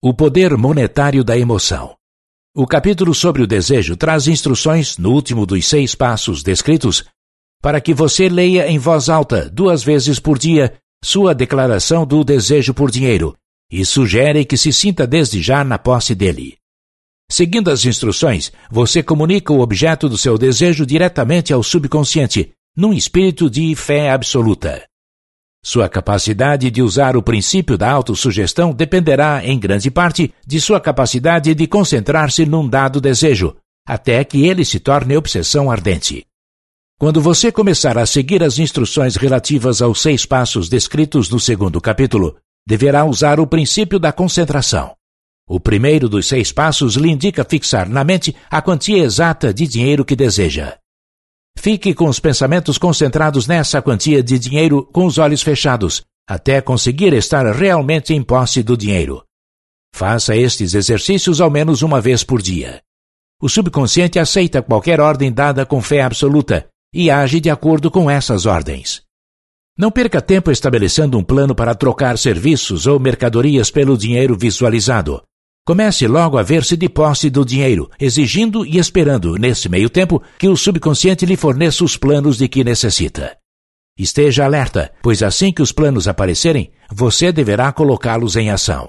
O poder monetário da emoção. O capítulo sobre o desejo traz instruções, no último dos seis passos descritos, para que você leia em voz alta, duas vezes por dia, sua declaração do desejo por dinheiro e sugere que se sinta desde já na posse dele. Seguindo as instruções, você comunica o objeto do seu desejo diretamente ao subconsciente, num espírito de fé absoluta. Sua capacidade de usar o princípio da autossugestão dependerá, em grande parte, de sua capacidade de concentrar-se num dado desejo, até que ele se torne obsessão ardente. Quando você começar a seguir as instruções relativas aos seis passos descritos no segundo capítulo, deverá usar o princípio da concentração. O primeiro dos seis passos lhe indica fixar na mente a quantia exata de dinheiro que deseja. Fique com os pensamentos concentrados nessa quantia de dinheiro com os olhos fechados, até conseguir estar realmente em posse do dinheiro. Faça estes exercícios ao menos uma vez por dia. O subconsciente aceita qualquer ordem dada com fé absoluta e age de acordo com essas ordens. Não perca tempo estabelecendo um plano para trocar serviços ou mercadorias pelo dinheiro visualizado. Comece logo a ver-se de posse do dinheiro, exigindo e esperando, nesse meio tempo, que o subconsciente lhe forneça os planos de que necessita. Esteja alerta, pois assim que os planos aparecerem, você deverá colocá-los em ação.